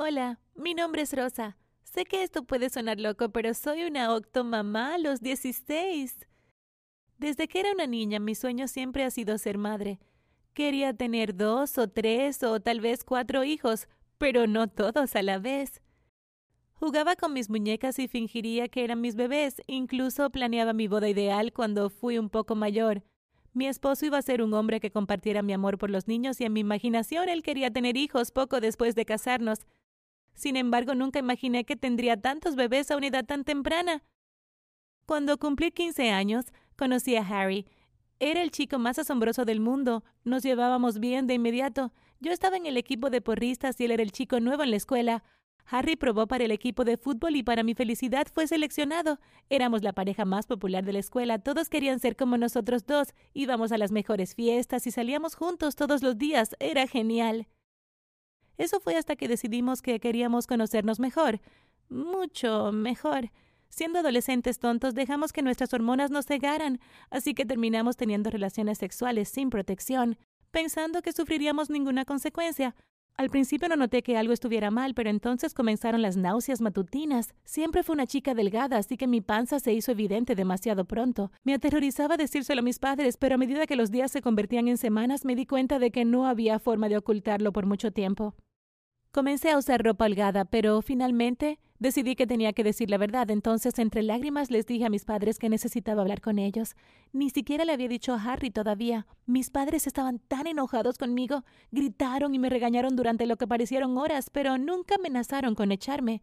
Hola, mi nombre es Rosa. Sé que esto puede sonar loco, pero soy una octomamá a los 16. Desde que era una niña, mi sueño siempre ha sido ser madre. Quería tener dos o tres o tal vez cuatro hijos, pero no todos a la vez. Jugaba con mis muñecas y fingiría que eran mis bebés. Incluso planeaba mi boda ideal cuando fui un poco mayor. Mi esposo iba a ser un hombre que compartiera mi amor por los niños y en mi imaginación él quería tener hijos poco después de casarnos. Sin embargo, nunca imaginé que tendría tantos bebés a una edad tan temprana. Cuando cumplí 15 años, conocí a Harry. Era el chico más asombroso del mundo. Nos llevábamos bien de inmediato. Yo estaba en el equipo de porristas y él era el chico nuevo en la escuela. Harry probó para el equipo de fútbol y para mi felicidad fue seleccionado. Éramos la pareja más popular de la escuela, todos querían ser como nosotros dos, íbamos a las mejores fiestas y salíamos juntos todos los días, era genial. Eso fue hasta que decidimos que queríamos conocernos mejor, mucho mejor. Siendo adolescentes tontos, dejamos que nuestras hormonas nos cegaran, así que terminamos teniendo relaciones sexuales sin protección, pensando que sufriríamos ninguna consecuencia, al principio no noté que algo estuviera mal, pero entonces comenzaron las náuseas matutinas. Siempre fue una chica delgada, así que mi panza se hizo evidente demasiado pronto. Me aterrorizaba decírselo a mis padres, pero a medida que los días se convertían en semanas me di cuenta de que no había forma de ocultarlo por mucho tiempo. Comencé a usar ropa holgada, pero finalmente decidí que tenía que decir la verdad. Entonces, entre lágrimas, les dije a mis padres que necesitaba hablar con ellos. Ni siquiera le había dicho a Harry todavía. Mis padres estaban tan enojados conmigo. Gritaron y me regañaron durante lo que parecieron horas, pero nunca amenazaron con echarme.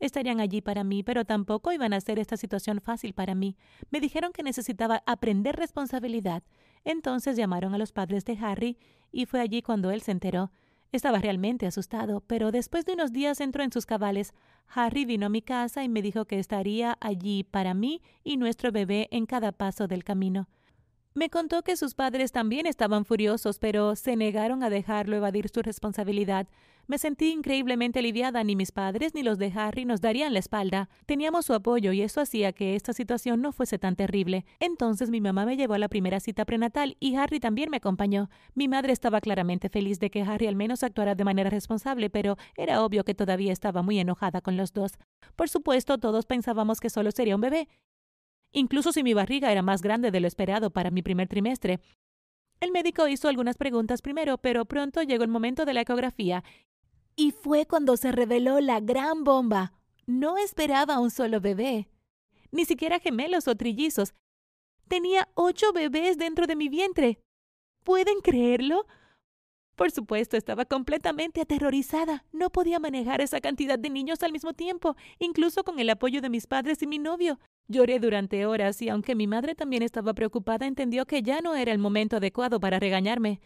Estarían allí para mí, pero tampoco iban a hacer esta situación fácil para mí. Me dijeron que necesitaba aprender responsabilidad. Entonces llamaron a los padres de Harry y fue allí cuando él se enteró. Estaba realmente asustado, pero después de unos días entró en sus cabales. Harry vino a mi casa y me dijo que estaría allí para mí y nuestro bebé en cada paso del camino. Me contó que sus padres también estaban furiosos, pero se negaron a dejarlo evadir su responsabilidad. Me sentí increíblemente aliviada. Ni mis padres ni los de Harry nos darían la espalda. Teníamos su apoyo y eso hacía que esta situación no fuese tan terrible. Entonces mi mamá me llevó a la primera cita prenatal y Harry también me acompañó. Mi madre estaba claramente feliz de que Harry al menos actuara de manera responsable, pero era obvio que todavía estaba muy enojada con los dos. Por supuesto, todos pensábamos que solo sería un bebé, incluso si mi barriga era más grande de lo esperado para mi primer trimestre. El médico hizo algunas preguntas primero, pero pronto llegó el momento de la ecografía. Y fue cuando se reveló la gran bomba. No esperaba un solo bebé. Ni siquiera gemelos o trillizos. Tenía ocho bebés dentro de mi vientre. ¿Pueden creerlo? Por supuesto, estaba completamente aterrorizada. No podía manejar esa cantidad de niños al mismo tiempo, incluso con el apoyo de mis padres y mi novio. Lloré durante horas y aunque mi madre también estaba preocupada, entendió que ya no era el momento adecuado para regañarme.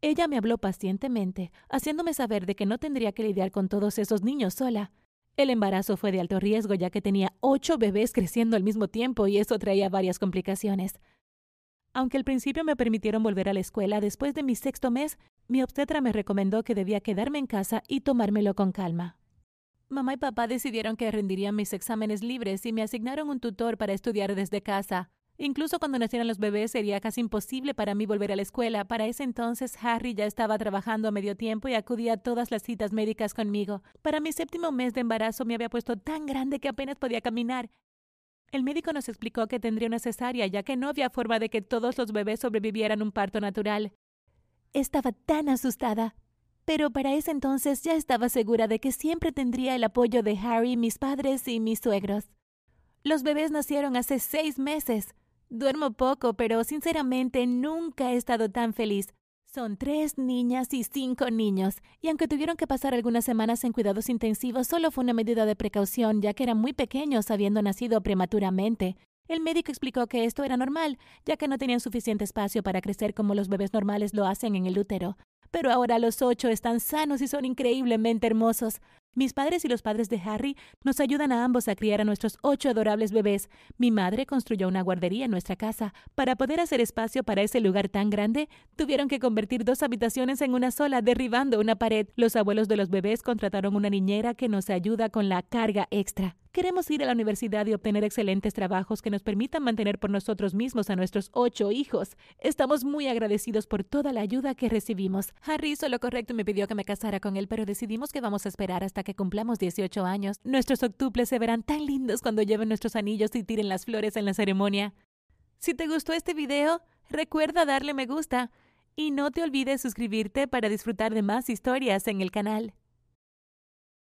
Ella me habló pacientemente, haciéndome saber de que no tendría que lidiar con todos esos niños sola. El embarazo fue de alto riesgo ya que tenía ocho bebés creciendo al mismo tiempo y eso traía varias complicaciones. Aunque al principio me permitieron volver a la escuela, después de mi sexto mes, mi obstetra me recomendó que debía quedarme en casa y tomármelo con calma. Mamá y papá decidieron que rendirían mis exámenes libres y me asignaron un tutor para estudiar desde casa. Incluso cuando nacieran los bebés sería casi imposible para mí volver a la escuela. Para ese entonces Harry ya estaba trabajando a medio tiempo y acudía a todas las citas médicas conmigo. Para mi séptimo mes de embarazo me había puesto tan grande que apenas podía caminar. El médico nos explicó que tendría una cesárea, ya que no había forma de que todos los bebés sobrevivieran un parto natural. Estaba tan asustada, pero para ese entonces ya estaba segura de que siempre tendría el apoyo de Harry, mis padres y mis suegros. Los bebés nacieron hace seis meses. Duermo poco, pero sinceramente nunca he estado tan feliz. Son tres niñas y cinco niños, y aunque tuvieron que pasar algunas semanas en cuidados intensivos, solo fue una medida de precaución, ya que eran muy pequeños habiendo nacido prematuramente. El médico explicó que esto era normal, ya que no tenían suficiente espacio para crecer como los bebés normales lo hacen en el útero pero ahora los ocho están sanos y son increíblemente hermosos. Mis padres y los padres de Harry nos ayudan a ambos a criar a nuestros ocho adorables bebés. Mi madre construyó una guardería en nuestra casa. Para poder hacer espacio para ese lugar tan grande, tuvieron que convertir dos habitaciones en una sola, derribando una pared. Los abuelos de los bebés contrataron una niñera que nos ayuda con la carga extra. Queremos ir a la universidad y obtener excelentes trabajos que nos permitan mantener por nosotros mismos a nuestros ocho hijos. Estamos muy agradecidos por toda la ayuda que recibimos. Harry hizo lo correcto y me pidió que me casara con él, pero decidimos que vamos a esperar hasta que cumplamos 18 años. Nuestros octuples se verán tan lindos cuando lleven nuestros anillos y tiren las flores en la ceremonia. Si te gustó este video, recuerda darle me gusta y no te olvides suscribirte para disfrutar de más historias en el canal.